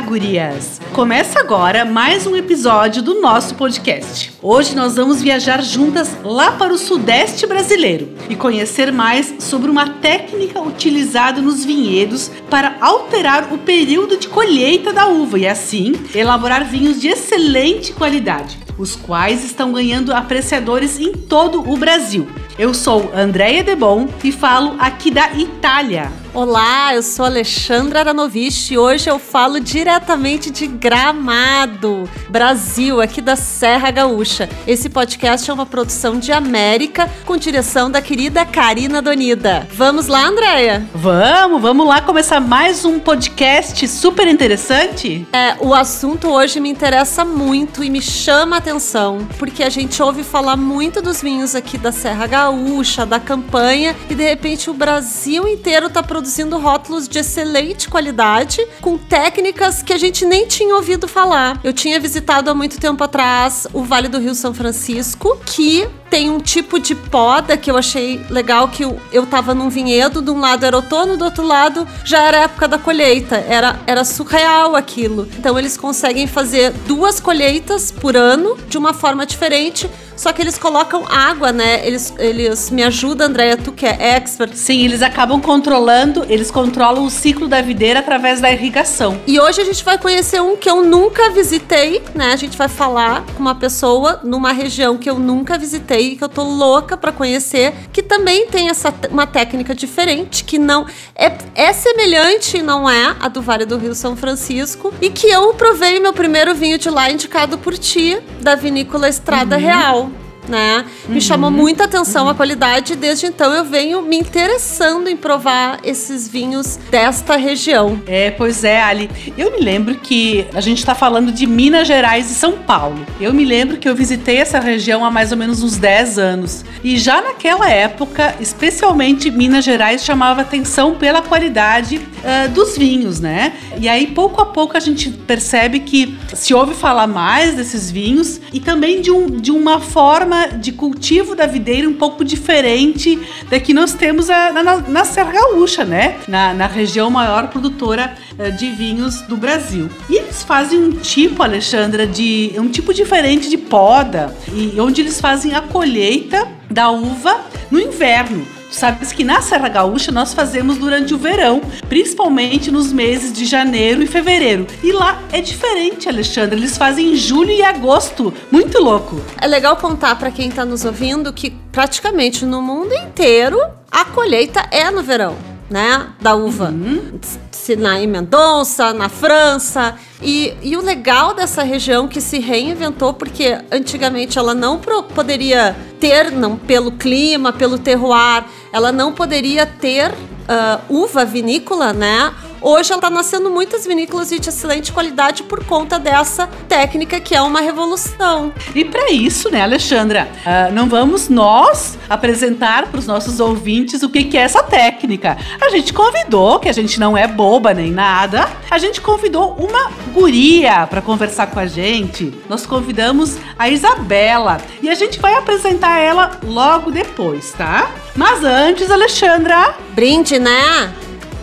Gurias! Começa agora mais um episódio do nosso podcast. Hoje nós vamos viajar juntas lá para o sudeste brasileiro e conhecer mais sobre uma técnica utilizada nos vinhedos para alterar o período de colheita da uva e assim elaborar vinhos de excelente qualidade, os quais estão ganhando apreciadores em todo o Brasil. Eu sou Andréia Debon e falo aqui da Itália. Olá, eu sou Alexandra Aranovich e hoje eu falo diretamente de Gramado, Brasil, aqui da Serra Gaúcha. Esse podcast é uma produção de América com direção da querida Karina Donida. Vamos lá, Andréia? Vamos, vamos lá começar mais um podcast super interessante? É, o assunto hoje me interessa muito e me chama a atenção, porque a gente ouve falar muito dos vinhos aqui da Serra Gaúcha, da campanha, e de repente o Brasil inteiro está produzindo produzindo rótulos de excelente qualidade, com técnicas que a gente nem tinha ouvido falar. Eu tinha visitado há muito tempo atrás o Vale do Rio São Francisco, que tem um tipo de poda que eu achei legal que eu, eu tava num vinhedo, de um lado era outono, do outro lado já era época da colheita. Era, era surreal aquilo. Então eles conseguem fazer duas colheitas por ano de uma forma diferente, só que eles colocam água, né? Eles, eles me ajudam, Andréia, tu que é expert. Sim, eles acabam controlando, eles controlam o ciclo da videira através da irrigação. E hoje a gente vai conhecer um que eu nunca visitei, né? A gente vai falar com uma pessoa numa região que eu nunca visitei, que eu tô louca para conhecer, que também tem essa uma técnica diferente, que não é, é semelhante, não é a do Vale do Rio São Francisco, e que eu provei meu primeiro vinho de lá indicado por ti, da vinícola Estrada uhum. Real né? Me uhum. chamou muita atenção a qualidade. Desde então eu venho me interessando em provar esses vinhos desta região. É, pois é, Ali. Eu me lembro que a gente está falando de Minas Gerais e São Paulo. Eu me lembro que eu visitei essa região há mais ou menos uns 10 anos. E já naquela época, especialmente Minas Gerais chamava atenção pela qualidade uh, dos vinhos, né? E aí, pouco a pouco, a gente percebe que se ouve falar mais desses vinhos e também de, um, de uma forma forma de cultivo da videira um pouco diferente da que nós temos a, na, na Serra Gaúcha, né? Na, na região maior produtora uh, de vinhos do Brasil. E eles fazem um tipo, Alexandra, de um tipo diferente de poda, e onde eles fazem a colheita da uva no inverno sabes que na Serra Gaúcha nós fazemos durante o verão, principalmente nos meses de janeiro e fevereiro. E lá é diferente, Alexandre. Eles fazem em julho e agosto. Muito louco. É legal contar para quem está nos ouvindo que praticamente no mundo inteiro a colheita é no verão. Né, da uva. Uhum. Se na em Mendonça, na França. E, e o legal dessa região que se reinventou, porque antigamente ela não pro, poderia ter, não pelo clima, pelo terroir, ela não poderia ter uh, uva vinícola, né? Hoje ela está nascendo muitas vinícolas de excelente qualidade por conta dessa técnica que é uma revolução. E para isso, né, Alexandra, uh, não vamos nós apresentar para os nossos ouvintes o que, que é essa técnica. A gente convidou, que a gente não é boba nem nada, a gente convidou uma guria para conversar com a gente. Nós convidamos a Isabela e a gente vai apresentar ela logo depois, tá? Mas antes, Alexandra. Brinde, né?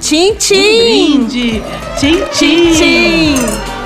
Tchim, tchim! Um brinde! Tchim, tchim! tchim.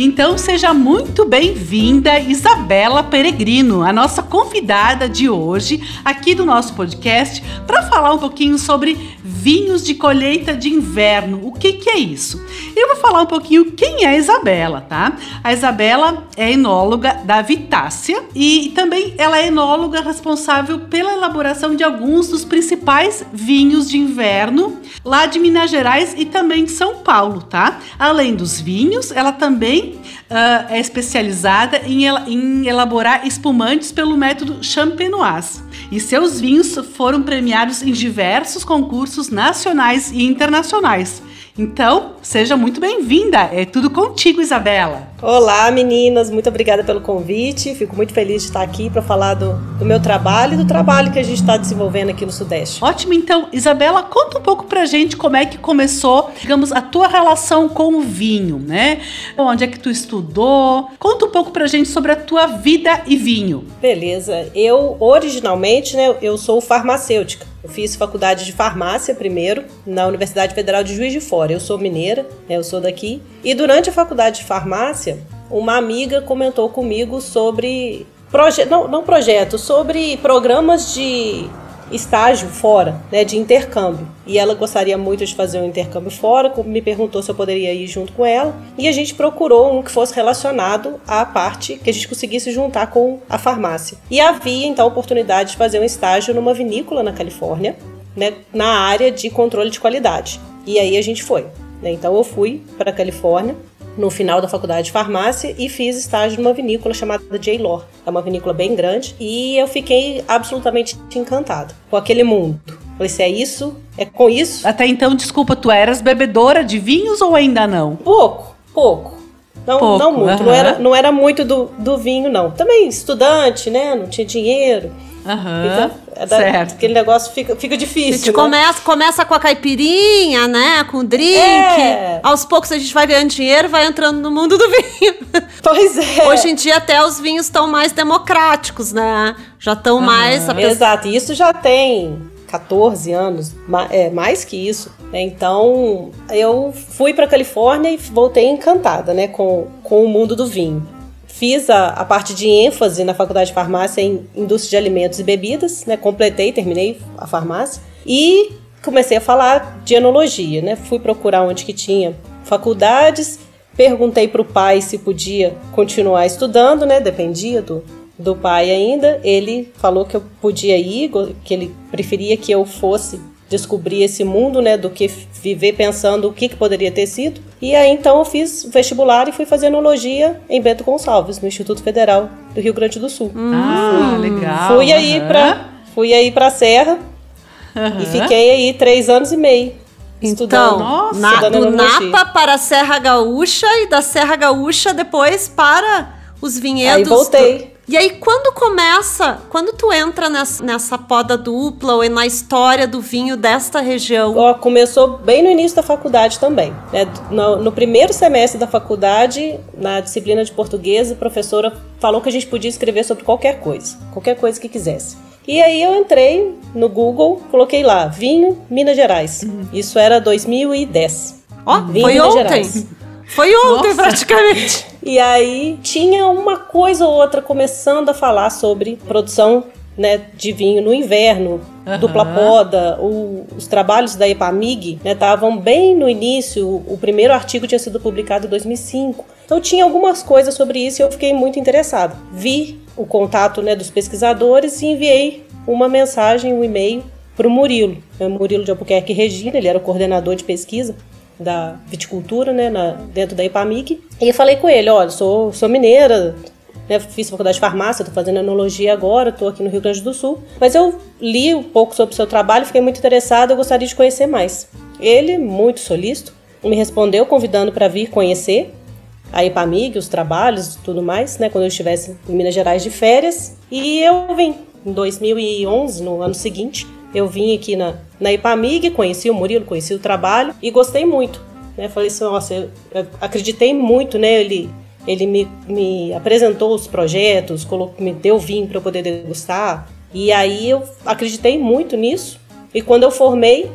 Então seja muito bem-vinda, Isabela Peregrino, a nossa convidada de hoje aqui do nosso podcast, para falar um pouquinho sobre vinhos de colheita de inverno. O que, que é isso? Eu vou falar um pouquinho quem é a Isabela, tá? A Isabela é enóloga da Vitácia e também ela é enóloga responsável pela elaboração de alguns dos principais vinhos de inverno lá de Minas Gerais e também de São Paulo, tá? Além dos vinhos, ela também uh, é especializada em, em elaborar espumantes pelo método champenoise e seus vinhos foram premiados em diversos concursos nacionais e internacionais. Então, seja muito bem-vinda. É tudo contigo, Isabela. Olá, meninas. Muito obrigada pelo convite. Fico muito feliz de estar aqui para falar do, do, meu trabalho e do trabalho que a gente está desenvolvendo aqui no Sudeste. Ótimo. Então, Isabela, conta um pouco pra gente como é que começou, digamos, a tua relação com o vinho, né? Onde é que tu estudou? Conta um pouco pra gente sobre a tua vida e vinho. Beleza. Eu, originalmente, né, eu sou farmacêutica. Eu fiz faculdade de farmácia primeiro na Universidade Federal de Juiz de Fora. Eu sou mineira, né, eu sou daqui. E durante a faculdade de farmácia, uma amiga comentou comigo sobre proje não, não projeto, sobre programas de estágio fora, né, de intercâmbio. E ela gostaria muito de fazer um intercâmbio fora, me perguntou se eu poderia ir junto com ela. E a gente procurou um que fosse relacionado à parte que a gente conseguisse juntar com a farmácia. E havia então a oportunidade de fazer um estágio numa vinícola na Califórnia, né, na área de controle de qualidade. E aí a gente foi. Né? Então eu fui para a Califórnia no final da faculdade de farmácia e fiz estágio numa vinícola chamada J-Lore. É uma vinícola bem grande e eu fiquei absolutamente encantada com aquele mundo. Falei, se é isso, é com isso. Até então, desculpa, tu eras bebedora de vinhos ou ainda não? Pouco, pouco. Não, pouco, não muito. Não, era, não era muito do, do vinho, não. Também estudante, né? Não tinha dinheiro. Uhum, certo. Aquele negócio fica, fica difícil. A gente né? começa, começa com a caipirinha, né? Com o drink. É. Aos poucos a gente vai ganhando dinheiro vai entrando no mundo do vinho. Pois é. Hoje em dia até os vinhos estão mais democráticos, né? Já estão mais. Exato. Isso já tem 14 anos, é, mais que isso. Né? Então eu fui para Califórnia e voltei encantada, né, com, com o mundo do vinho. Fiz a, a parte de ênfase na faculdade de farmácia em indústria de alimentos e bebidas, né? Completei, terminei a farmácia e comecei a falar de enologia, né? Fui procurar onde que tinha faculdades, perguntei para o pai se podia continuar estudando, né? Dependia do, do pai ainda. Ele falou que eu podia ir, que ele preferia que eu fosse descobrir esse mundo, né, do que viver pensando o que, que poderia ter sido. E aí então eu fiz vestibular e fui fazer enologia em Bento Gonçalves, no Instituto Federal do Rio Grande do Sul. Ah, hum. legal. Fui aí uhum. para fui aí para Serra uhum. e fiquei aí três anos e meio. Então, Nossa, na, do Napa para a Serra Gaúcha e da Serra Gaúcha depois para os vinhedos. Aí voltei. Do... E aí, quando começa, quando tu entra nessa, nessa poda dupla ou na história do vinho desta região? Oh, começou bem no início da faculdade também. Né? No, no, primeiro semestre da faculdade, na disciplina de português, a professora falou que a gente podia escrever sobre qualquer coisa, qualquer coisa que quisesse. E aí eu entrei no Google, coloquei lá, vinho Minas Gerais. Uhum. Isso era 2010. Ó, oh, foi Minas ontem. Gerais. Foi ontem, Nossa. praticamente. E aí tinha uma coisa ou outra começando a falar sobre produção né, de vinho no inverno, uhum. dupla poda, o, os trabalhos da EPAMIG estavam né, bem no início, o, o primeiro artigo tinha sido publicado em 2005. Então tinha algumas coisas sobre isso e eu fiquei muito interessado. Vi o contato né, dos pesquisadores e enviei uma mensagem, um e-mail para o Murilo, né, Murilo de Albuquerque Regina, ele era o coordenador de pesquisa da viticultura, né, na, dentro da IPAMIG. E falei com ele, olha, sou, sou mineira, né, fiz faculdade de farmácia, estou fazendo enologia agora, estou aqui no Rio Grande do Sul. Mas eu li um pouco sobre o seu trabalho, fiquei muito interessada, eu gostaria de conhecer mais. Ele, muito solícito, me respondeu convidando para vir conhecer a IPAMIG, os trabalhos e tudo mais, né, quando eu estivesse em Minas Gerais de férias. E eu vim em 2011, no ano seguinte, eu vim aqui na, na IPAMIG, conheci o Murilo, conheci o trabalho e gostei muito. Né? Falei assim, nossa, eu, eu acreditei muito, né? Ele, ele me, me apresentou os projetos, colocou, me deu vinho para eu poder degustar. E aí eu acreditei muito nisso. E quando eu formei,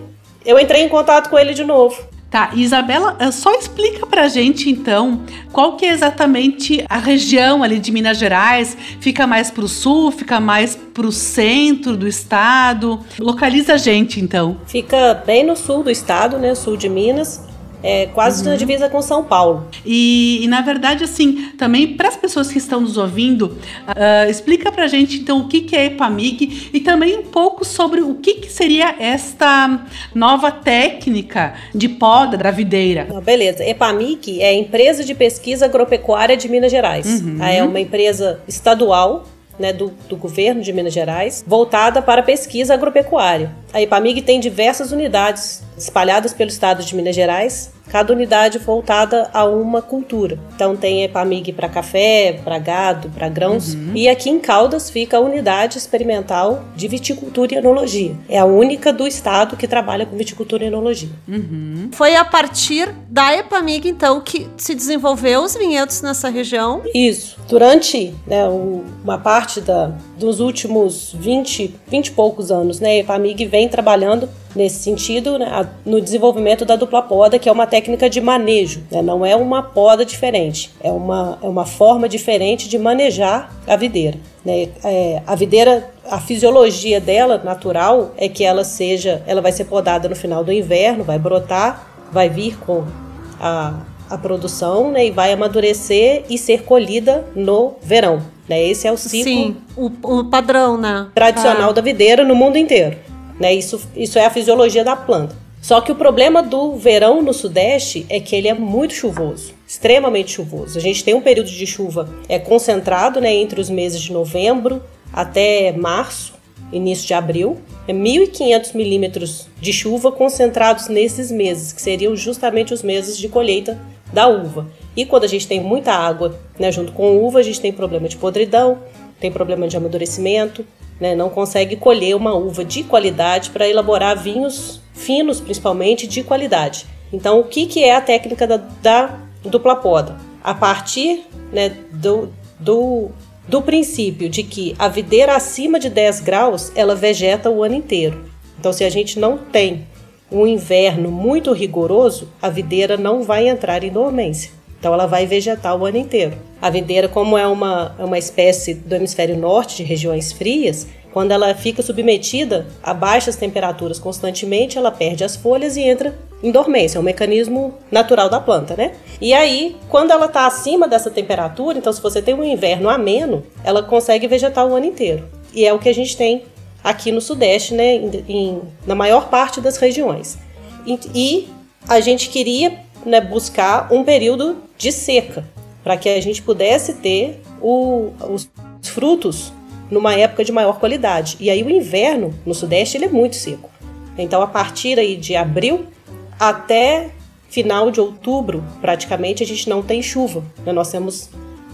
eu entrei em contato com ele de novo. Tá, Isabela, eh, só explica pra gente então qual que é exatamente a região ali de Minas Gerais. Fica mais pro sul, fica mais pro centro do estado? Localiza a gente então. Fica bem no sul do estado, né? Sul de Minas é, quase uhum. na divisa com São Paulo. E, e na verdade, assim, também para as pessoas que estão nos ouvindo, uh, explica para a gente então o que, que é EPAMIG e também um pouco sobre o que, que seria esta nova técnica de poda da videira. Ah, beleza. EPAMIG é a Empresa de Pesquisa Agropecuária de Minas Gerais. Uhum. É uma empresa estadual né, do, do, governo de Minas Gerais, voltada para pesquisa agropecuária. A IPAMIG tem diversas unidades espalhadas pelo estado de Minas Gerais, cada unidade voltada a uma cultura. Então tem EPAMIG para café, para gado, para grãos. Uhum. E aqui em Caldas fica a unidade experimental de viticultura e enologia. É a única do estado que trabalha com viticultura e enologia. Uhum. Foi a partir da EPAMIG, então, que se desenvolveu os vinhedos nessa região? Isso. Durante né, uma parte da, dos últimos 20, 20 e poucos anos, né, a EPAMIG vem trabalhando nesse sentido né, no desenvolvimento da dupla poda, que é uma técnica de manejo, né, não é uma poda diferente, é uma, é uma forma diferente de manejar a videira. Né? É, a videira, a fisiologia dela natural é que ela seja, ela vai ser podada no final do inverno, vai brotar, vai vir com a, a produção né, e vai amadurecer e ser colhida no verão. Né? Esse é o ciclo Sim, o, o padrão né? tradicional ah. da videira no mundo inteiro. Né? Isso, isso é a fisiologia da planta. Só que o problema do verão no Sudeste é que ele é muito chuvoso, extremamente chuvoso. A gente tem um período de chuva é concentrado né, entre os meses de novembro até março, início de abril. É 1.500 milímetros de chuva concentrados nesses meses, que seriam justamente os meses de colheita da uva. E quando a gente tem muita água né, junto com uva, a gente tem problema de podridão, tem problema de amadurecimento, né, não consegue colher uma uva de qualidade para elaborar vinhos finos, principalmente, de qualidade. Então, o que, que é a técnica da, da dupla poda? A partir né, do, do, do princípio de que a videira acima de 10 graus, ela vegeta o ano inteiro. Então, se a gente não tem um inverno muito rigoroso, a videira não vai entrar em dormência. Então ela vai vegetar o ano inteiro. A videira, como é uma, é uma espécie do hemisfério norte, de regiões frias, quando ela fica submetida a baixas temperaturas constantemente, ela perde as folhas e entra em dormência. É um mecanismo natural da planta, né? E aí, quando ela está acima dessa temperatura, então se você tem um inverno ameno, ela consegue vegetar o ano inteiro. E é o que a gente tem aqui no Sudeste, né? Em, em, na maior parte das regiões. E, e a gente queria né, buscar um período de seca, para que a gente pudesse ter o, os frutos numa época de maior qualidade. E aí o inverno no Sudeste ele é muito seco. Então a partir aí de abril até final de outubro, praticamente a gente não tem chuva. Né? Nós temos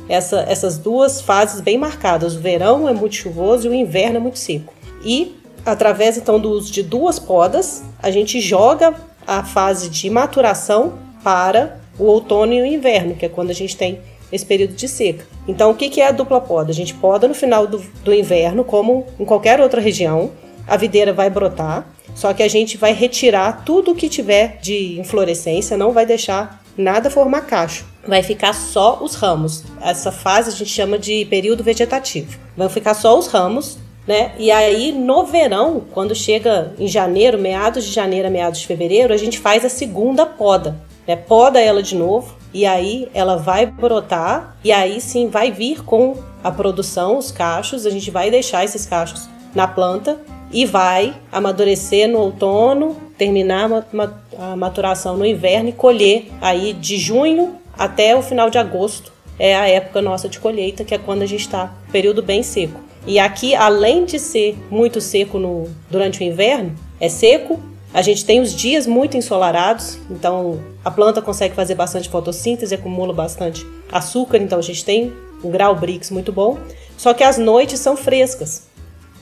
essa, essas duas fases bem marcadas. O verão é muito chuvoso e o inverno é muito seco. E através então do uso de duas podas, a gente joga a fase de maturação para o outono e o inverno, que é quando a gente tem esse período de seca. Então, o que é a dupla poda? A gente poda no final do, do inverno, como em qualquer outra região, a videira vai brotar, só que a gente vai retirar tudo que tiver de inflorescência, não vai deixar nada formar cacho. Vai ficar só os ramos. Essa fase a gente chama de período vegetativo. Vão ficar só os ramos, né? E aí no verão, quando chega em janeiro, meados de janeiro meados de fevereiro, a gente faz a segunda poda né? Poda ela de novo e aí ela vai brotar e aí sim vai vir com a produção, os cachos. A gente vai deixar esses cachos na planta e vai amadurecer no outono, terminar a maturação no inverno e colher aí de junho até o final de agosto. É a época nossa de colheita, que é quando a gente está período bem seco. E aqui, além de ser muito seco no, durante o inverno, é seco a gente tem os dias muito ensolarados, então a planta consegue fazer bastante fotossíntese, acumula bastante açúcar, então a gente tem um grau Brix muito bom. Só que as noites são frescas,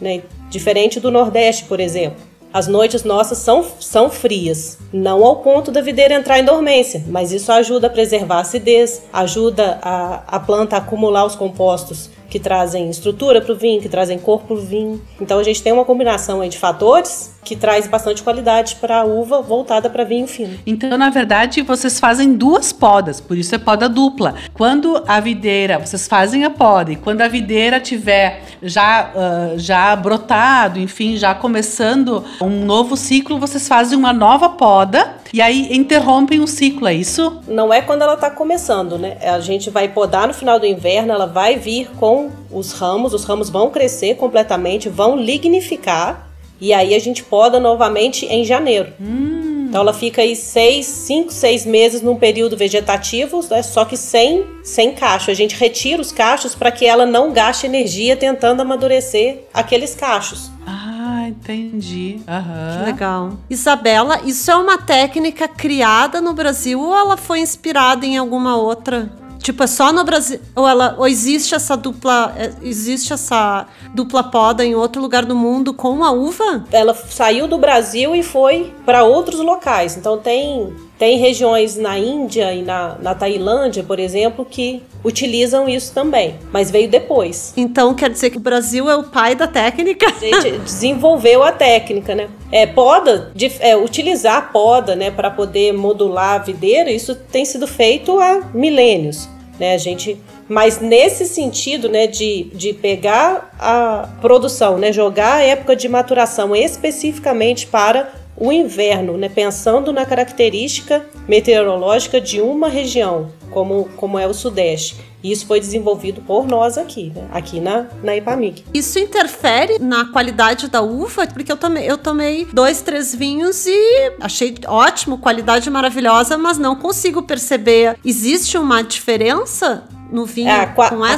né? diferente do Nordeste, por exemplo. As noites nossas são, são frias, não ao ponto da videira entrar em dormência, mas isso ajuda a preservar a acidez, ajuda a, a planta a acumular os compostos que trazem estrutura para o vinho, que trazem cor para o vinho. Então a gente tem uma combinação de fatores que traz bastante qualidade para a uva voltada para vinho fino. Então, na verdade, vocês fazem duas podas, por isso é poda dupla. Quando a videira, vocês fazem a poda, e quando a videira tiver já, uh, já brotado, enfim, já começando um novo ciclo, vocês fazem uma nova poda e aí interrompem o ciclo, é isso? Não é quando ela está começando, né? A gente vai podar no final do inverno, ela vai vir com os ramos, os ramos vão crescer completamente, vão lignificar e aí a gente poda novamente em janeiro. Hum. Então ela fica aí seis, cinco, seis meses num período vegetativo, né, só que sem, sem cacho. A gente retira os cachos para que ela não gaste energia tentando amadurecer aqueles cachos. Ah, entendi. Uhum. Que legal. Isabela, isso é uma técnica criada no Brasil ou ela foi inspirada em alguma outra? Tipo, é só no Brasil. Ou, ela, ou existe essa dupla. É, existe essa dupla poda em outro lugar do mundo com a uva? Ela saiu do Brasil e foi para outros locais. Então tem tem regiões na Índia e na, na Tailândia, por exemplo, que utilizam isso também, mas veio depois. Então quer dizer que o Brasil é o pai da técnica? A gente desenvolveu a técnica, né? É, poda, de, é, utilizar poda, né, para poder modular a videira, isso tem sido feito há milênios, né? A gente mas nesse sentido, né, de, de pegar a produção, né, jogar a época de maturação especificamente para o inverno, né, pensando na característica meteorológica de uma região, como, como é o Sudeste. Isso foi desenvolvido por nós aqui, né, aqui na, na Ipamig. Isso interfere na qualidade da uva? Porque eu tomei, eu tomei dois, três vinhos e achei ótimo, qualidade maravilhosa, mas não consigo perceber. Existe uma diferença no vinho é, a?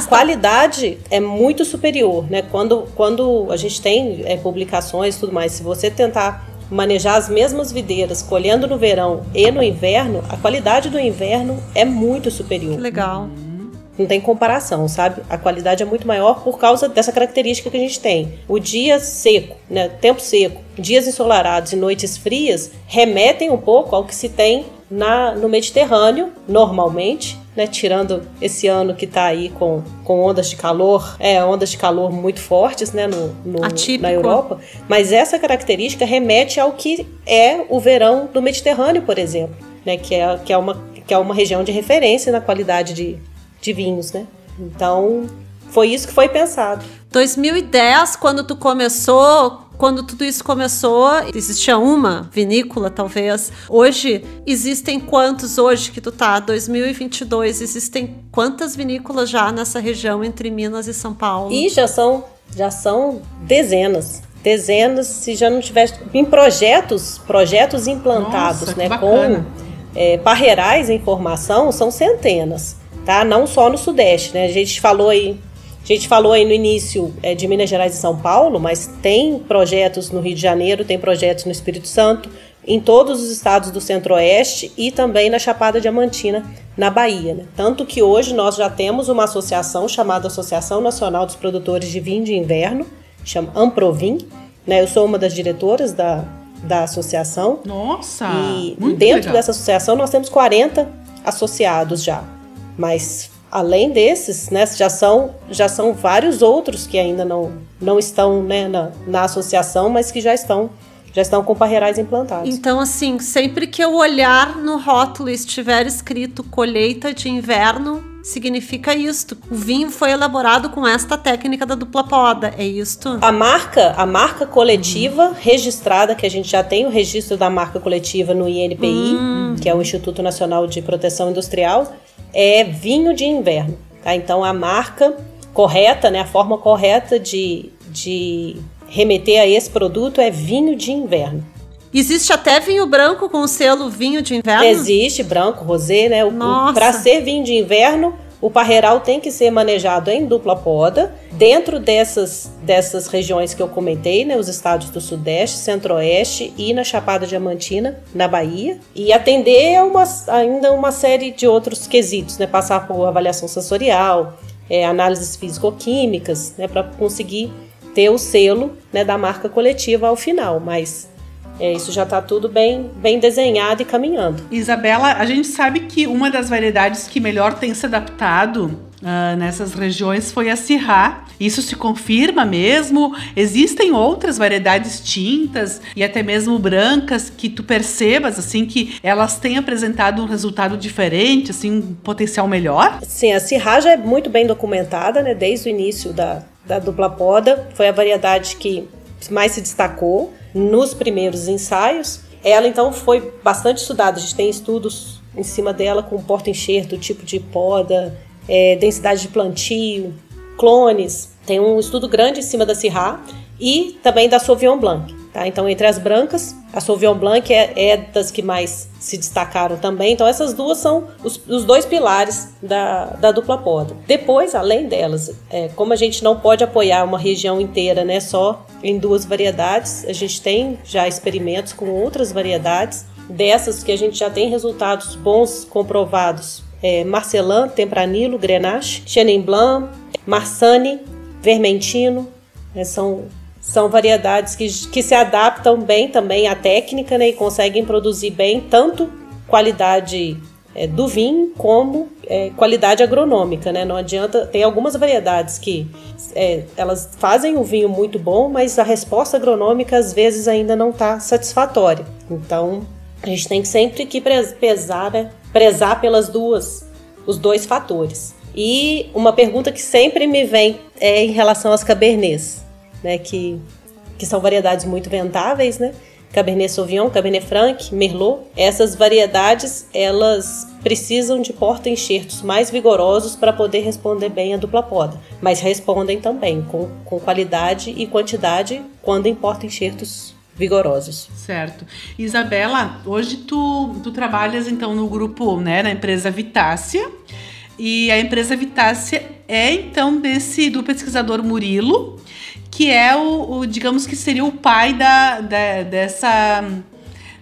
A qualidade é muito superior, né? Quando, quando a gente tem é, publicações e tudo mais, se você tentar manejar as mesmas videiras, colhendo no verão e no inverno, a qualidade do inverno é muito superior. Que legal. Não tem comparação, sabe? A qualidade é muito maior por causa dessa característica que a gente tem. O dia seco, né? Tempo seco, dias ensolarados e noites frias remetem um pouco ao que se tem na, no Mediterrâneo, normalmente, né, tirando esse ano que está aí com, com ondas de calor, é, ondas de calor muito fortes né, no, no na Europa, mas essa característica remete ao que é o verão do Mediterrâneo, por exemplo, né, que, é, que, é uma, que é uma região de referência na qualidade de, de vinhos. Né? Então, foi isso que foi pensado. 2010, quando tu começou quando tudo isso começou, existia uma vinícola, talvez. Hoje, existem quantos hoje que tu tá? 2022, existem quantas vinícolas já nessa região entre Minas e São Paulo? E já são, já são dezenas dezenas, se já não tivesse em projetos, projetos implantados, Nossa, né, com é, parreirais em formação, são centenas, tá? Não só no Sudeste, né? A gente falou aí a gente falou aí no início é, de Minas Gerais e São Paulo, mas tem projetos no Rio de Janeiro, tem projetos no Espírito Santo, em todos os estados do Centro-Oeste e também na Chapada Diamantina, na Bahia. Né? Tanto que hoje nós já temos uma associação chamada Associação Nacional dos Produtores de Vinho de Inverno, chama Amprovin. Né? Eu sou uma das diretoras da, da associação. Nossa! E dentro legal. dessa associação nós temos 40 associados já. Mas além desses, né, já são, já são vários outros que ainda não, não estão né, na, na associação, mas que já estão já estão com parreirais implantados. Então, assim, sempre que eu olhar no rótulo e estiver escrito colheita de inverno, significa isto. O vinho foi elaborado com esta técnica da dupla poda, é isto? A marca, a marca coletiva uhum. registrada, que a gente já tem o registro da marca coletiva no INPI, uhum. que é o Instituto Nacional de Proteção Industrial, é vinho de inverno. Tá? Então a marca correta, né, a forma correta de, de remeter a esse produto é vinho de inverno. Existe até vinho branco com o selo vinho de inverno? Existe, branco, rosé, né? Para ser vinho de inverno, o parreiral tem que ser manejado em dupla poda, dentro dessas, dessas regiões que eu comentei, né, os estados do Sudeste, Centro-Oeste e na Chapada Diamantina, na Bahia, e atender a uma, ainda uma série de outros quesitos, né, passar por avaliação sensorial, é, análises físico-químicas, né, para conseguir ter o selo né, da marca coletiva ao final, mas é, isso já está tudo bem, bem desenhado e caminhando. Isabela, a gente sabe que uma das variedades que melhor tem se adaptado uh, nessas regiões foi a Syrah. Isso se confirma mesmo? Existem outras variedades tintas e até mesmo brancas que tu percebas assim que elas têm apresentado um resultado diferente, assim, um potencial melhor? Sim, a Syrah já é muito bem documentada, né? Desde o início da, da dupla poda, foi a variedade que mais se destacou nos primeiros ensaios. Ela então foi bastante estudada, a gente tem estudos em cima dela com porta-enxerto, tipo de poda, é, densidade de plantio, clones. Tem um estudo grande em cima da Syrah e também da Sauvignon Blanc. Tá? Então, entre as brancas, a Sauvignon Blanc é, é, das que mais se destacaram também. Então, essas duas são os, os dois pilares da, da dupla poda. Depois, além delas, é, como a gente não pode apoiar uma região inteira né, só em duas variedades, a gente tem já experimentos com outras variedades. Dessas que a gente já tem resultados bons comprovados. É, Marcelan, Tempranilo, Grenache, Chenin Blanc, Marsanne, Vermentino, né, são são variedades que, que se adaptam bem também à técnica né, e conseguem produzir bem tanto qualidade é, do vinho como é, qualidade agronômica, né? Não adianta. Tem algumas variedades que é, elas fazem o vinho muito bom, mas a resposta agronômica às vezes ainda não está satisfatória. Então a gente tem sempre que pesar, né? prezar pelas duas, os dois fatores. E uma pergunta que sempre me vem é em relação às cabernets né, que, que são variedades muito vendáveis, né? Cabernet Sauvignon, Cabernet Franc, Merlot. Essas variedades, elas precisam de porta-enxertos mais vigorosos para poder responder bem a dupla poda, mas respondem também com, com qualidade e quantidade quando em porta-enxertos vigorosos. Certo. Isabela, hoje tu, tu trabalhas então no grupo, né, na empresa Vitácia, e a empresa Vitácia é então desse do pesquisador Murilo, que é o, o, digamos que seria o pai da, da, dessa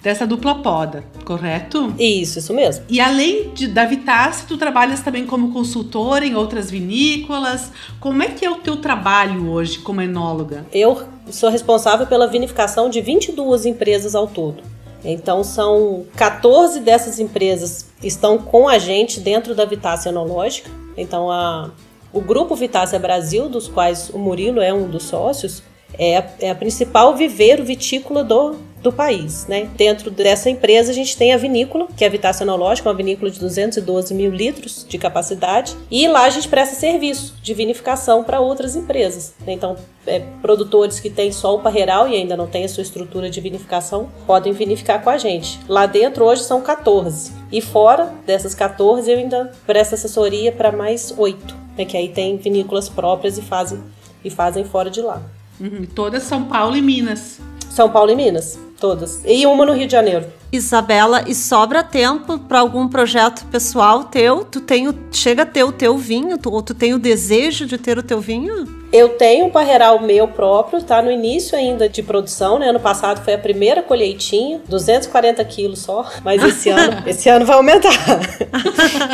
dessa dupla poda, correto? Isso, isso mesmo. E além de, da Vitasse, tu trabalhas também como consultora em outras vinícolas. Como é que é o teu trabalho hoje como enóloga? Eu sou responsável pela vinificação de 22 empresas ao todo. Então são 14 dessas empresas estão com a gente dentro da Vitácia Enológica. Então a o Grupo Vitácia Brasil, dos quais o Murilo é um dos sócios, é a, é a principal viveiro vitícola do, do país. Né? Dentro dessa empresa, a gente tem a vinícola, que é a Vitácia Enológica, uma vinícola de 212 mil litros de capacidade, e lá a gente presta serviço de vinificação para outras empresas. Né? Então, é, produtores que têm só o parreiral e ainda não têm a sua estrutura de vinificação podem vinificar com a gente. Lá dentro, hoje, são 14. E fora dessas 14, eu ainda presto assessoria para mais 8 né, que aí tem vinícolas próprias e fazem, e fazem fora de lá. Uhum, todas São Paulo e Minas. São Paulo e Minas, todas. E uma no Rio de Janeiro. Isabela, e sobra tempo para algum projeto pessoal teu? Tu tem o, chega a ter o teu vinho? Tu, ou tu tem o desejo de ter o teu vinho? Eu tenho um parreiral meu próprio, tá no início ainda de produção, né? Ano passado foi a primeira colheitinha, 240 quilos só, mas esse ano, esse ano vai aumentar.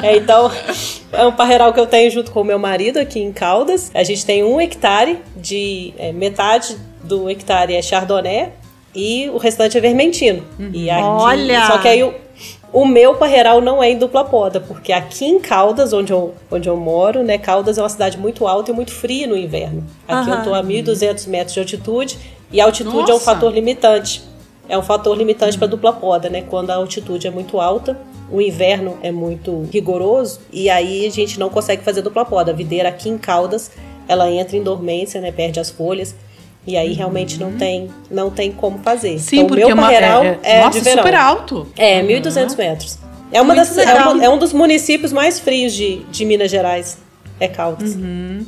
é, então, é um parreiral que eu tenho junto com o meu marido aqui em Caldas. A gente tem um hectare de é, metade do hectare é chardonnay e o restante é vermentino. Uhum. E aqui, Olha! Só que aí o, o meu parreiral não é em dupla poda, porque aqui em Caldas, onde eu, onde eu moro, né? Caldas é uma cidade muito alta e muito fria no inverno. Aqui uhum. eu tô a 1.200 metros de altitude e a altitude Nossa. é um fator limitante. É um fator limitante para dupla poda, né? Quando a altitude é muito alta, o inverno é muito rigoroso e aí a gente não consegue fazer dupla poda. A videira aqui em Caldas, ela entra em dormência, né? Perde as folhas. E aí realmente não tem, não tem como fazer. Sim, então, porque o meu parreiral é, é, é nossa, de verão. super alto. É, uhum. 1.200 metros. É, uma das, é, uma, é, um dos municípios mais frios de, de Minas Gerais. É Caldas. Uhum.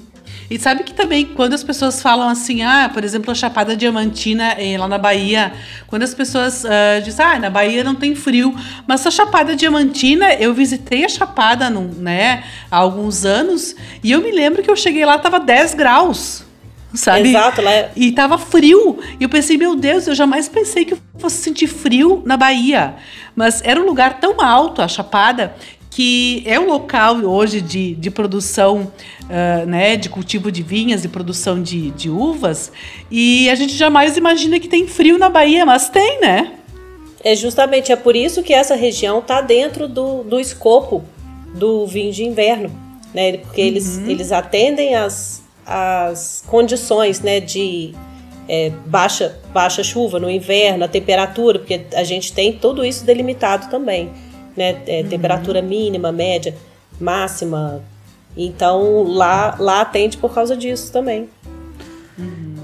E sabe que também, quando as pessoas falam assim, ah, por exemplo, a Chapada Diamantina eh, lá na Bahia, quando as pessoas uh, dizem, ah, na Bahia não tem frio, mas a Chapada Diamantina, eu visitei a Chapada no, né, há alguns anos, e eu me lembro que eu cheguei lá, tava 10 graus sabe? Exato, lá é... E tava frio. E eu pensei, meu Deus, eu jamais pensei que eu fosse sentir frio na Bahia. Mas era um lugar tão alto, a Chapada, que é um local hoje de, de produção, uh, né, de cultivo de vinhas e produção de, de uvas. E a gente jamais imagina que tem frio na Bahia, mas tem, né? É justamente é por isso que essa região está dentro do, do escopo do vinho de inverno, né? Porque uhum. eles, eles atendem as, as condições né, de é, baixa, baixa chuva no inverno, a temperatura, porque a gente tem tudo isso delimitado também. Né? É, uhum. Temperatura mínima, média, máxima. Então lá, lá atende por causa disso também.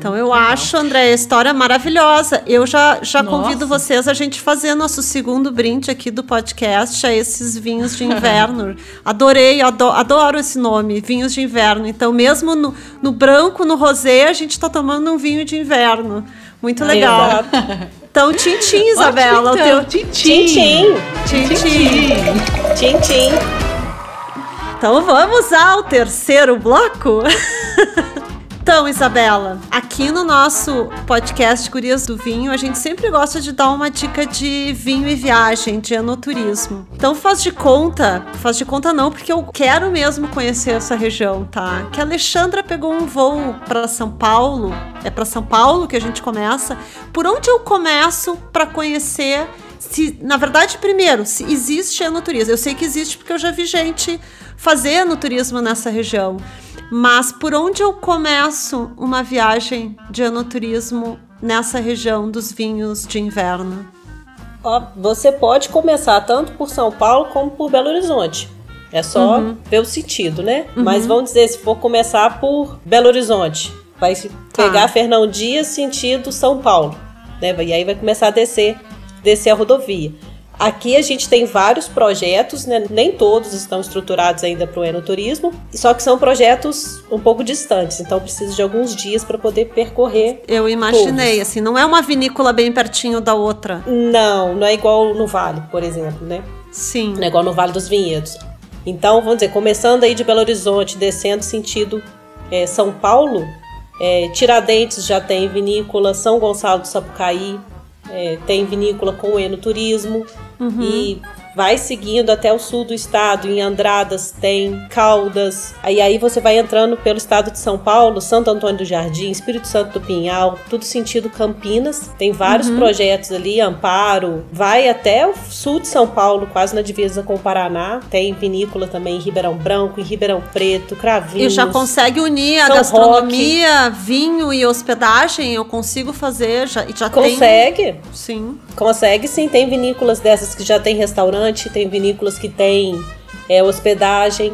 Então eu acho, André, a história maravilhosa. Eu já, já convido vocês a gente fazer nosso segundo brinde aqui do podcast a esses vinhos de inverno. Adorei, adoro, adoro, esse nome, vinhos de inverno. Então, mesmo no, no branco, no rosé, a gente está tomando um vinho de inverno. Muito legal. Então, Tintim, Isabela. Ótimo, o então. teu... Tintim. Tintim. Tintim. Tchim, tchim. Então vamos ao terceiro bloco. Então, Isabela, aqui no nosso podcast Curias do Vinho, a gente sempre gosta de dar uma dica de vinho e viagem, de enoturismo. Então faz de conta, faz de conta não, porque eu quero mesmo conhecer essa região, tá? Que a Alexandra pegou um voo para São Paulo, é para São Paulo que a gente começa. Por onde eu começo para conhecer se, na verdade, primeiro, se existe enoturismo. Eu sei que existe porque eu já vi gente fazer enoturismo nessa região. Mas por onde eu começo uma viagem de enoturismo nessa região dos vinhos de inverno? Você pode começar tanto por São Paulo como por Belo Horizonte. É só Uhum. ver o sentido, né? Mas vamos dizer, se for começar por Belo Horizonte, vai Tá. pegar Fernão Dias sentido São Paulo, né? E aí vai começar a descer, descer a rodovia. Aqui a gente tem vários projetos, né? nem todos estão estruturados ainda para o enoturismo, só que são projetos um pouco distantes, então precisa de alguns dias para poder percorrer. Eu imaginei, assim, não é uma vinícola bem pertinho da outra. Não, não é igual no Vale, por exemplo, né? Sim. Não é igual no Vale dos Vinhedos. Então, vamos dizer, começando aí de Belo Horizonte, descendo sentido é, São Paulo, é, Tiradentes já tem vinícola, São Gonçalo do Sapucaí é, tem vinícola com enoturismo e vai seguindo até o sul do estado, em Andradas tem Caldas, aí aí você vai entrando pelo estado de São Paulo, Santo Antônio do Jardim, Espírito Santo do Pinhal, tudo sentido Campinas, tem vários projetos ali, Amparo, vai até o sul de São Paulo, quase na divisa com o Paraná, tem vinícola também em Ribeirão Branco, em Ribeirão Preto, E Cravinhos. já consegue unir a São gastronomia, vinho e hospedagem? Eu consigo fazer, já, e já tem... Consegue? Sim. Consegue sim, tem vinícolas dessas que já tem restaurante, tem vinícolas que tem é, hospedagem,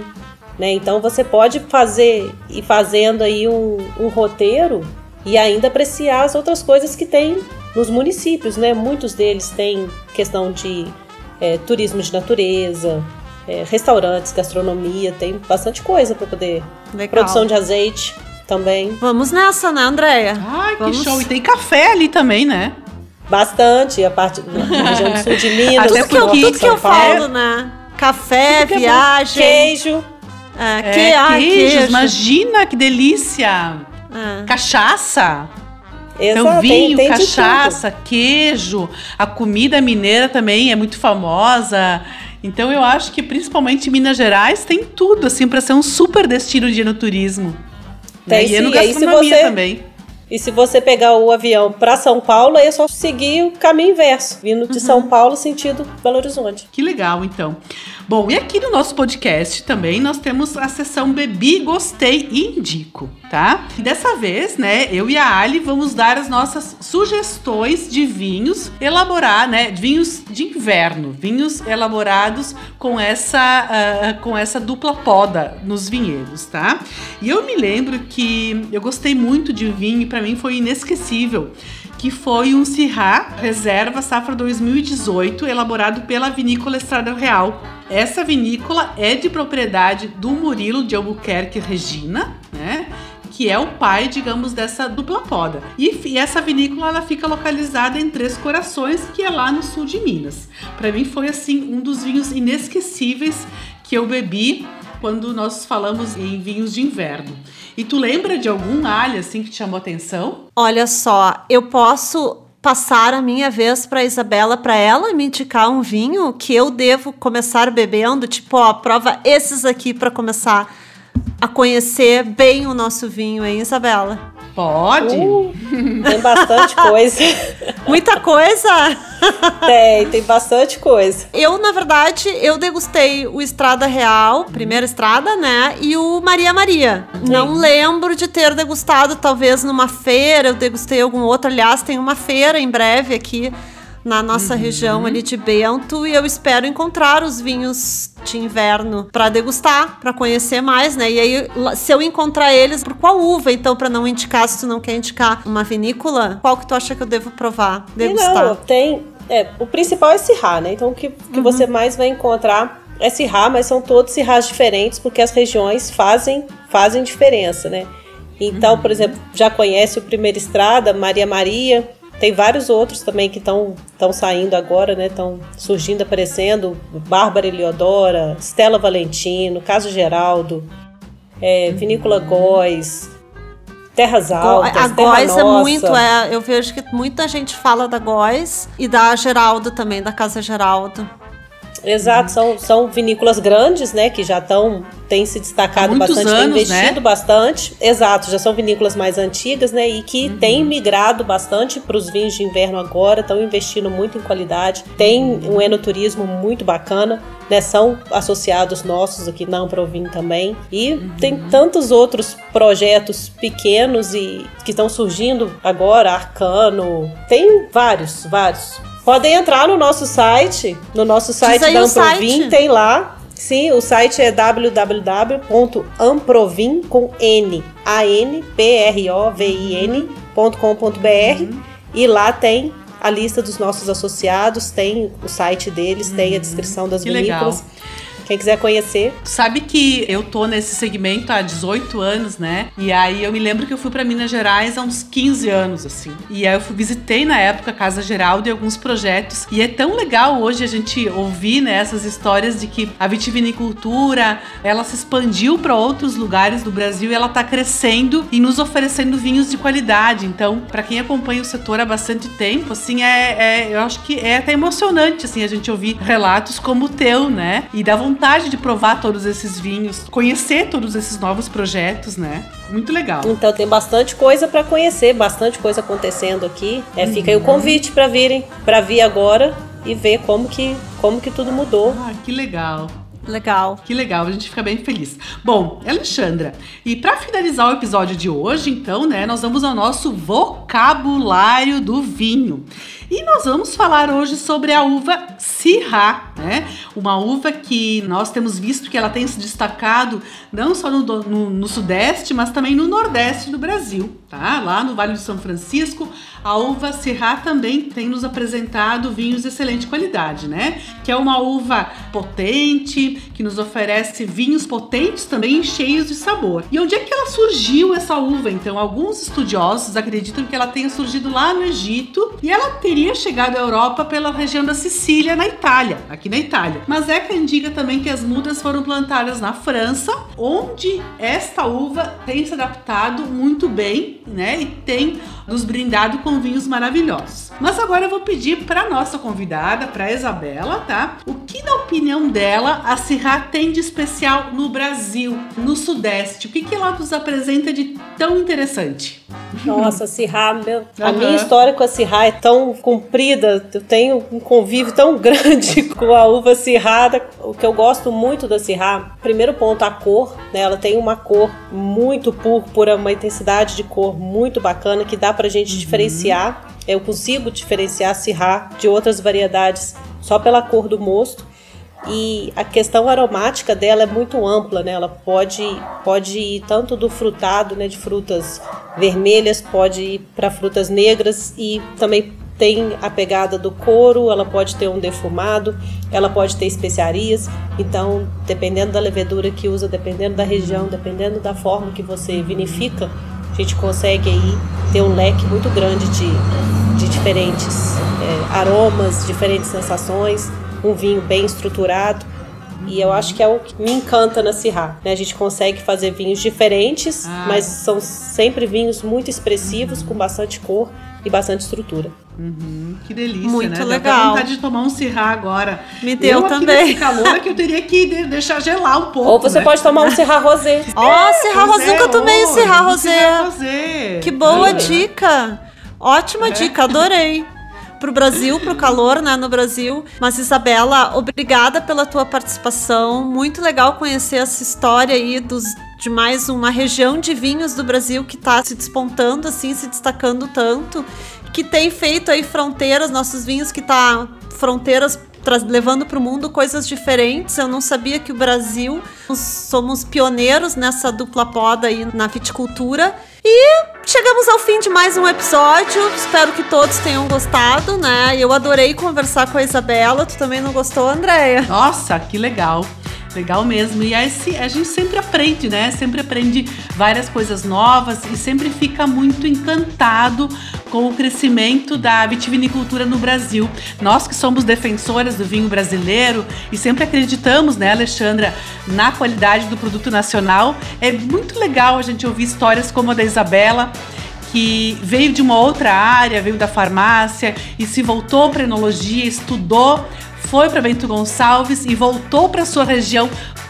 né? Então você pode fazer e fazendo aí um, um roteiro e ainda apreciar as outras coisas que tem nos municípios, né? Muitos deles têm questão de é, turismo de natureza, é, restaurantes, gastronomia, tem bastante coisa para poder. Legal. Produção de azeite também, Vamos nessa, né, Andréia? Ai, que Vamos- show. E tem café ali também, né? Bastante a parte na região do sul de Minas, Até Tudo que eu, tudo que eu falo, né? Café, Tudo que é viagem. queijo. É, É, que, ai, queijos, queijo. imagina que delícia. É. Cachaça. Então, Exato, tem- vinho, tem de cachaça, queijo. A comida mineira também é muito famosa. Então, eu acho que principalmente em Minas Gerais tem tudo, assim, para ser um super destino de enoturismo. Tem né? E enogastronomia você- também. E se você pegar o avião para São Paulo, aí é só seguir o caminho inverso, vindo de São Paulo sentido Belo Horizonte. Que legal, então. Bom, e aqui no nosso podcast também nós temos a seção Bebi, Gostei e Indico, tá? E dessa vez, né, eu e a Ali vamos dar as nossas sugestões de vinhos elaborar, né, vinhos de inverno, vinhos elaborados com essa, ah, com essa dupla poda nos vinhedos, tá? E eu me lembro que eu gostei muito de vinho e para mim foi inesquecível que foi um Syrah Reserva Safra 2018, elaborado pela Vinícola Estrada Real. Essa vinícola é de propriedade do Murilo de Albuquerque Regina, né? Que é o pai, digamos, dessa dupla poda. E, e essa vinícola ela fica localizada em Três Corações, que é lá no sul de Minas. Para mim foi assim um dos vinhos inesquecíveis que eu bebi quando nós falamos em vinhos de inverno. E tu lembra de algum alho assim que te chamou atenção? Olha só, eu posso passar a minha vez para Isabela, para ela me indicar um vinho que eu devo começar bebendo, tipo, ó, prova esses aqui para começar a conhecer bem o nosso vinho, hein, Isabela? Pode. Uh, tem bastante coisa. Muita coisa. tem, tem bastante coisa. Eu, na verdade, eu degustei o Estrada Real, primeira estrada, né? E o Maria Maria. Não lembro de ter degustado, talvez numa feira, eu degustei algum outro. Aliás, tem uma feira em breve aqui na nossa região ali de Bento e eu espero encontrar os vinhos de inverno para degustar, para conhecer mais, né? E aí, se eu encontrar eles, por qual uva, então, para não indicar, se tu não quer indicar uma vinícola, qual que tu acha que eu devo provar, degustar? não, tem. É, o principal é Sirá, né? Então o que, que você mais vai encontrar é Sirá, mas são todos Sirás diferentes, porque as regiões fazem, fazem diferença, né? Então, por exemplo, já conhece o Primeira Estrada, Maria Maria, Tem vários outros também que estão saindo agora, né? Estão surgindo, aparecendo. Bárbara Eliodora, Stella Valentino, Caso Geraldo, é, Vinícola Góes, Terras Altas, A Góis é muito, é, eu vejo que muita gente fala da Góis e da Geraldo também, da Casa Geraldo. Exato, são, são vinícolas grandes, né? Que já estão têm se destacado bastante, têm anos, investido né? bastante. Exato, já são vinícolas mais antigas, né? E que têm migrado bastante para os vinhos de inverno agora, estão investindo muito em qualidade. Tem um enoturismo muito bacana, né? São associados nossos aqui na Amprovin também. E tem tantos outros projetos pequenos e que estão surgindo agora, Arcano. Tem vários, vários. Podem entrar no nosso site, no nosso site da Amprovin, site. tem lá. Sim, o site é www.amprovin com N, A N P R O V I N.com.br e lá tem a lista dos nossos associados, tem o site deles, tem a descrição das Que vinícolas. legal. Quem quiser conhecer, Sabe que eu tô nesse segmento há 18 anos, né? E aí eu me lembro que eu fui pra Minas Gerais há uns 15 anos, assim. E aí eu fui, visitei na época a Casa Geraldo e alguns projetos. E é tão legal hoje a gente ouvir né, essas histórias de que a vitivinicultura ela se expandiu para outros lugares do Brasil e ela tá crescendo e nos oferecendo vinhos de qualidade. Então, para quem acompanha o setor há bastante tempo, assim, é, é- eu acho que é até emocionante assim a gente ouvir relatos como o teu, né? E dá vontade de provar todos esses vinhos, conhecer todos esses novos projetos, né? Muito legal. então tem bastante coisa para conhecer, bastante coisa acontecendo aqui. É, fica aí o convite para virem, para vir agora e ver como que como que tudo mudou. Ah, que legal. Legal. Que legal, a gente fica bem feliz. Bom, Alexandra, e para finalizar o episódio de hoje, então, né, nós vamos ao nosso vocabulário do vinho. E nós vamos falar hoje sobre a uva Syrah, né? Uma uva que nós temos visto que ela tem se destacado não só no, no- no sudeste, mas também no nordeste do Brasil, tá? Lá no Vale do São Francisco, a uva Syrah também tem nos apresentado vinhos de excelente qualidade, né? Que é uma uva potente, que nos oferece vinhos potentes também cheios de sabor. E onde é que ela surgiu essa uva? Então, alguns estudiosos acreditam que ela tenha surgido lá no Egito e ela teria chegado à Europa pela região da Sicília, na Itália, aqui na Itália. Mas é que indica também que as mudas foram plantadas na França, onde esta uva tem se adaptado muito bem, né? E tem nos brindado com vinhos maravilhosos. Mas agora eu vou pedir para nossa convidada, para Isabela, tá? O que na opinião dela a Syrah tem de especial no Brasil, no Sudeste? O que que ela nos apresenta de tão interessante? Nossa, Sirra, meu, a minha história com a Sirra é tão comprida, eu tenho um convívio tão grande com a uva Sirra. O que eu gosto muito da Sirra, primeiro ponto, a cor, né? Ela tem uma cor muito púrpura, uma intensidade de cor muito bacana que dá pra gente diferenciar. Eu consigo diferenciar a Sirra de outras variedades só pela cor do mosto. E a questão aromática dela é muito ampla, né? Ela pode, pode ir tanto do frutado, né, de frutas vermelhas, pode ir para frutas negras e também tem a pegada do couro, ela pode ter um defumado, ela pode ter especiarias. Então, dependendo da levedura que usa, dependendo da região, dependendo da forma que você vinifica, a gente consegue aí ter um leque muito grande de, de diferentes é, aromas, diferentes sensações um vinho bem estruturado. E eu acho que é o que me encanta na Syrah. Né? A gente consegue fazer vinhos diferentes, Ah. mas são sempre vinhos muito expressivos, com bastante cor e bastante estrutura. Uhum, que delícia, Muito né? Legal. vontade de tomar um Syrah agora. Me deu eu aqui também. nesse calor é que eu teria que de- deixar gelar um pouco, Ou você né? pode tomar um Syrah Rosé. Ó, Serra Pois Rosé, é, nunca tomei ô, Serra um Rosé. Syrah Rosé. Que boa É. dica! Ótima É. dica, adorei. Pro Brasil, pro calor, né, no Brasil. Mas Isabela, obrigada pela tua participação. Muito legal conhecer essa história aí dos de mais uma região de vinhos do Brasil que tá se despontando assim, se destacando tanto, que tem feito aí fronteiras, nossos vinhos que tá fronteiras levando para o mundo coisas diferentes. Eu não sabia que o Brasil somos pioneiros nessa dupla poda aí na viticultura. E chegamos ao fim de mais um episódio. Espero que todos tenham gostado, né? Eu adorei conversar com a Isabela. Tu também não gostou, Andréia? Nossa, que legal. Legal mesmo. E aí a gente sempre aprende, né? Sempre aprende várias coisas novas e sempre fica muito encantado com o crescimento da vitivinicultura no Brasil. Nós que somos defensoras do vinho brasileiro e sempre acreditamos, né, Alexandra, na qualidade do produto nacional, é muito legal a gente ouvir histórias como a da Isabela que veio de uma outra área, veio da farmácia e se voltou para enologia, estudou foi para Bento Gonçalves e voltou para sua região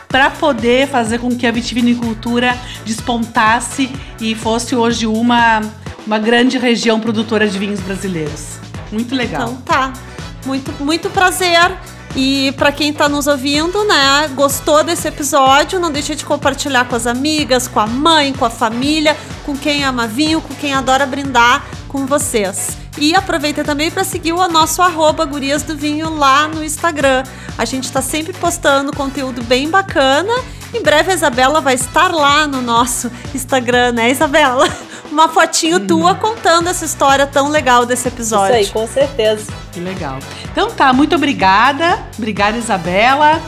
para poder fazer com que a vitivinicultura despontasse e fosse hoje uma, uma grande região produtora de vinhos brasileiros. Muito legal. Então tá. Muito, muito prazer. E para quem está nos ouvindo, né, gostou desse episódio, não deixe de compartilhar com as amigas, com a mãe, com a família, com quem ama vinho, com quem adora brindar com vocês. E aproveita também para seguir o nosso arroba Gurias do Vinho lá no Instagram. A gente está sempre postando conteúdo bem bacana. Em breve a Isabela vai estar lá no nosso Instagram, né, Isabela? Uma fotinho hum. tua contando essa história tão legal desse episódio. Isso aí, com certeza. Que legal. Então tá, muito obrigada. Obrigada, Isabela.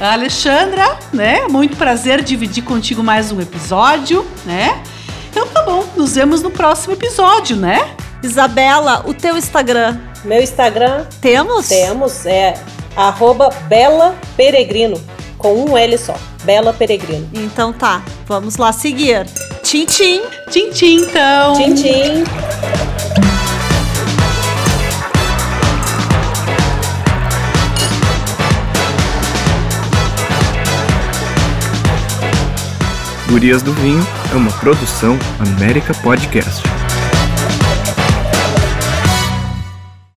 Alexandra, né? Muito prazer dividir contigo mais um episódio, né? Então tá bom, nos vemos no próximo episódio, né? Isabela, o teu Instagram. Meu Instagram. Temos? Temos, é arroba Bela Peregrino, com um L só. Bela Peregrino. Então tá, vamos lá seguir. Tchim, tchim. Tchim, tchim, então. Tchim, tchim. Gurias do Vinho é uma produção América Podcast.